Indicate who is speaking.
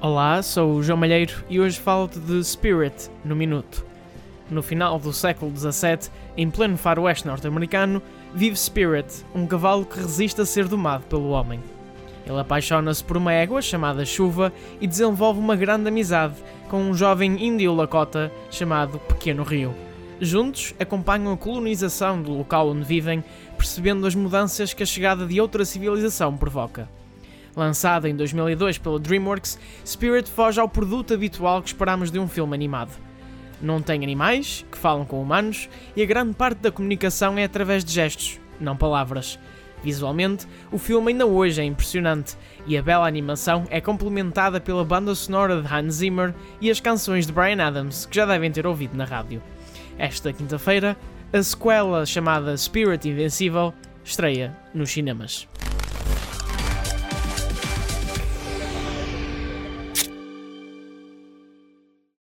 Speaker 1: Olá, sou o João Malheiro e hoje falo-te de Spirit no Minuto. No final do século XVII, em pleno faroeste norte-americano, vive Spirit, um cavalo que resiste a ser domado pelo homem. Ele apaixona-se por uma égua chamada Chuva e desenvolve uma grande amizade com um jovem índio Lakota chamado Pequeno Rio. Juntos acompanham a colonização do local onde vivem, percebendo as mudanças que a chegada de outra civilização provoca. Lançada em 2002 pela DreamWorks, Spirit foge ao produto habitual que esperamos de um filme animado. Não tem animais, que falam com humanos, e a grande parte da comunicação é através de gestos, não palavras. Visualmente, o filme ainda hoje é impressionante e a bela animação é complementada pela banda sonora de Hans Zimmer e as canções de Brian Adams, que já devem ter ouvido na rádio. Esta quinta-feira, a sequela chamada Spirit Invencível estreia nos cinemas.